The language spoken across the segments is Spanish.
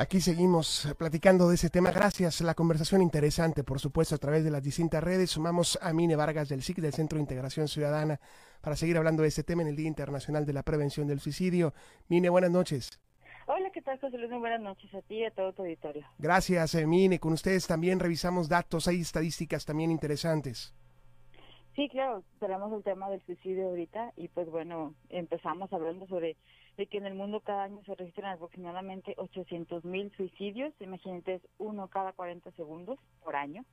Aquí seguimos platicando de ese tema. Gracias. La conversación interesante, por supuesto, a través de las distintas redes. Sumamos a Mine Vargas del SIC, del Centro de Integración Ciudadana, para seguir hablando de este tema en el Día Internacional de la Prevención del Suicidio. Mine, buenas noches. Hola, ¿qué tal, José Luis? buenas noches a ti y a todo tu auditorio. Gracias, eh, Mine. Con ustedes también revisamos datos, hay estadísticas también interesantes. Sí, claro, tenemos el tema del suicidio ahorita y pues bueno, empezamos hablando sobre de que en el mundo cada año se registran aproximadamente 800 mil suicidios, imagínate, es uno cada 40 segundos por año.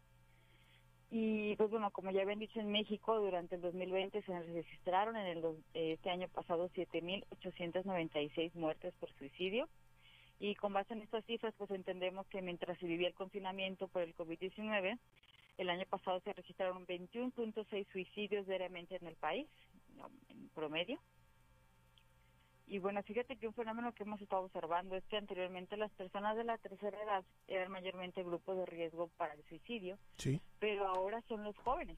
Y pues bueno, como ya habían dicho en México, durante el 2020 se registraron en el, este año pasado 7.896 muertes por suicidio. Y con base en estas cifras, pues entendemos que mientras se vivía el confinamiento por el COVID-19, el año pasado se registraron 21.6 suicidios diariamente en el país, en promedio. Y bueno, fíjate que un fenómeno que hemos estado observando es que anteriormente las personas de la tercera edad eran mayormente grupo de riesgo para el suicidio, sí. pero ahora son los jóvenes.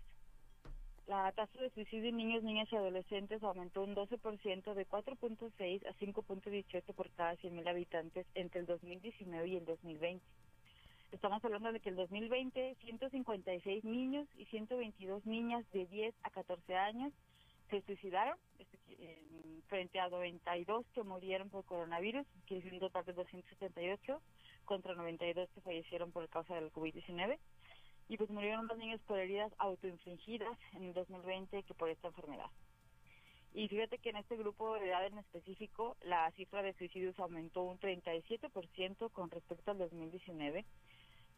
La tasa de suicidio en niños, niñas y adolescentes aumentó un 12% de 4.6 a 5.18 por cada 100.000 habitantes entre el 2019 y el 2020. Estamos hablando de que el 2020 156 niños y 122 niñas de 10 a 14 años se suicidaron frente a 92 que murieron por coronavirus, que es un total de 278 contra 92 que fallecieron por causa del COVID-19 y pues murieron dos niños por heridas autoinfligidas en el 2020 que por esta enfermedad. Y fíjate que en este grupo de edad en específico la cifra de suicidios aumentó un 37% con respecto al 2019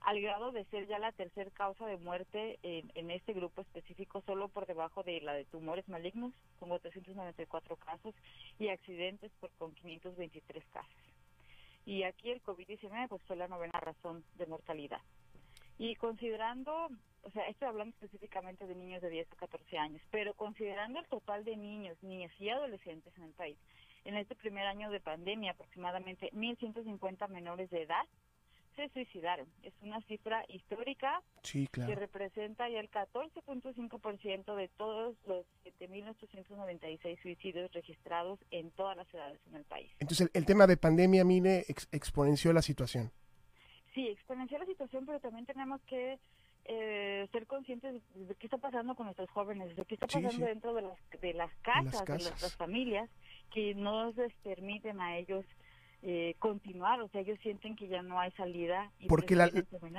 al grado de ser ya la tercera causa de muerte en, este grupo específico, solo por debajo de la de tumores malignos, con 394 casos, y accidentes con 523 casos. Y aquí el COVID-19 pues fue la novena razón de mortalidad. Y considerando, o sea, estoy hablando específicamente de niños de 10 a 14 años, pero considerando el total de niños, niñas y adolescentes en el país, en este primer año de pandemia, aproximadamente 1.150 menores de edad se suicidaron. Es una cifra histórica que representa ya el 14.5% de todos los 7.896 suicidios registrados en todas las edades en el país. Entonces, el, tema de pandemia, Mine, exponenció la situación. Sí, exponenció la situación, pero también tenemos que eh, ser conscientes de qué está pasando con nuestros jóvenes, de qué está pasando dentro de las, de las casas, de, nuestras familias, que no les permiten a ellos eh, continuar, o sea, ellos sienten que ya no hay salida. Porque la,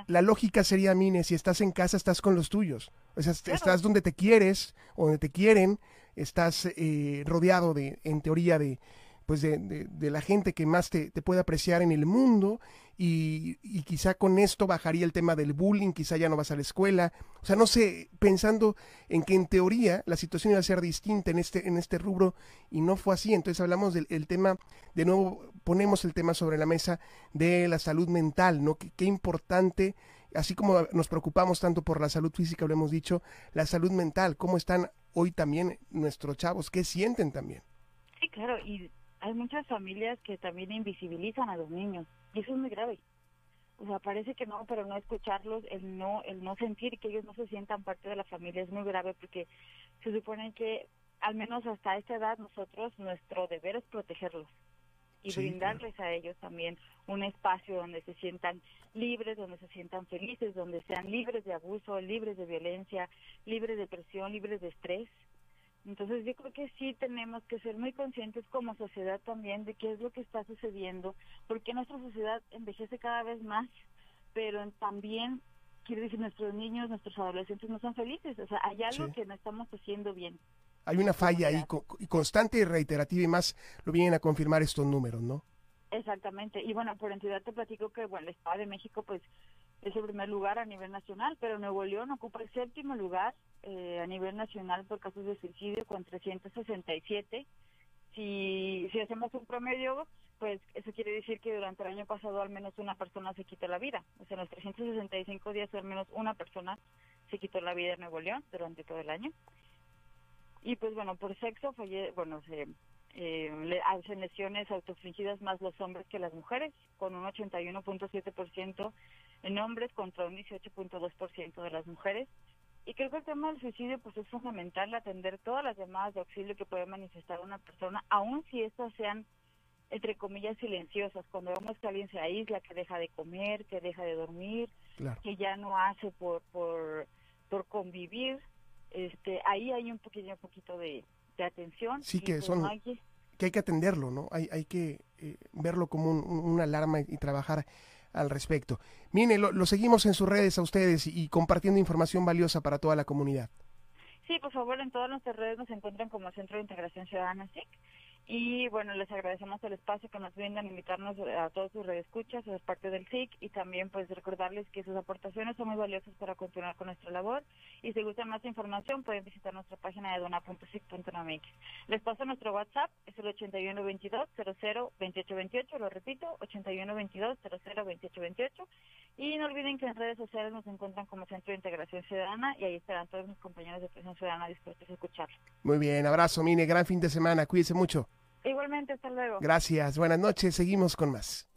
la, lógica sería, Mine, si estás en casa, estás con los tuyos, o sea, estás donde te quieres, o donde te quieren, estás eh, rodeado de, en teoría, de, pues de, de, la gente que más te, te, puede apreciar en el mundo y, y, quizá con esto bajaría el tema del bullying, quizá ya no vas a la escuela, o sea, no sé, pensando en que en teoría la situación iba a ser distinta en este, en este rubro y no fue así, entonces hablamos del tema, de nuevo ponemos el tema sobre la mesa de la salud mental, ¿no? Qué, importante, así como nos preocupamos tanto por la salud física, lo hemos dicho, la salud mental, cómo están hoy también nuestros chavos, qué sienten también. Sí, claro, y hay muchas familias que también invisibilizan a los niños y eso es muy grave. O sea, parece que no, pero no escucharlos, el no, el no sentir que ellos no se sientan parte de la familia es muy grave porque se supone que al menos hasta esta edad nosotros nuestro deber es protegerlos y brindarles a ellos también un espacio donde se sientan libres, donde se sientan felices, donde sean libres de abuso, libres de violencia, libres de presión, libres de estrés. Entonces yo creo que sí tenemos que ser muy conscientes como sociedad también de qué es lo que está sucediendo, porque nuestra sociedad envejece cada vez más, pero también quiere decir nuestros niños, nuestros adolescentes no son felices, o sea, hay algo que no estamos haciendo bien. Hay una falla ahí constante y reiterativa y más lo vienen a confirmar estos números, ¿no? Exactamente. Y bueno, por entidad te platico que bueno, el Estado de México pues es el primer lugar a nivel nacional, pero Nuevo León ocupa el séptimo lugar eh, a nivel nacional por casos de suicidio con 367. Si, si hacemos un promedio, pues eso quiere decir que durante el año pasado al menos una persona se quitó la vida. O sea, en los 365 días al menos una persona se quitó la vida en Nuevo León durante todo el año. Y pues bueno, por sexo, falle, bueno, se eh, hacen lesiones autofringidas más los hombres que las mujeres, con un 81.7% en hombres contra un 18.2% de las mujeres. Y creo que el tema del suicidio pues es fundamental atender todas las llamadas de auxilio que puede manifestar una persona, aun si estas sean entre comillas, silenciosas, cuando vemos que alguien se aísla, que deja de comer, que deja de dormir, que ya no hace por, por, por convivir, este, ahí hay un pequeño poquito de, atención. Sí, que pues son... Hay que, hay que atenderlo, ¿no? Hay, hay que eh, verlo como un, una alarma y, trabajar al respecto. Mire, lo, seguimos en sus redes a ustedes y, compartiendo información valiosa para toda la comunidad. Sí, por favor, en todas nuestras redes nos encuentran como Centro de Integración Ciudadana SIC y bueno, les agradecemos el espacio que nos brindan, invitarnos a todos sus redescuchas, a ser parte del SIC y también pues recordarles que sus aportaciones son muy valiosas para continuar con nuestra labor y si gustan más información pueden visitar nuestra página de dona.sic.mx. Les paso nuestro WhatsApp, es el 8122-002828, lo repito, 8122-002828 y no olviden que en redes sociales nos encuentran como Centro de Integración Ciudadana y ahí estarán todos mis compañeros de Presión Ciudadana dispuestos a escuchar. Muy bien, abrazo, Mine, gran fin de semana, cuídese mucho. Igualmente, hasta luego. Gracias, buenas noches, seguimos con más.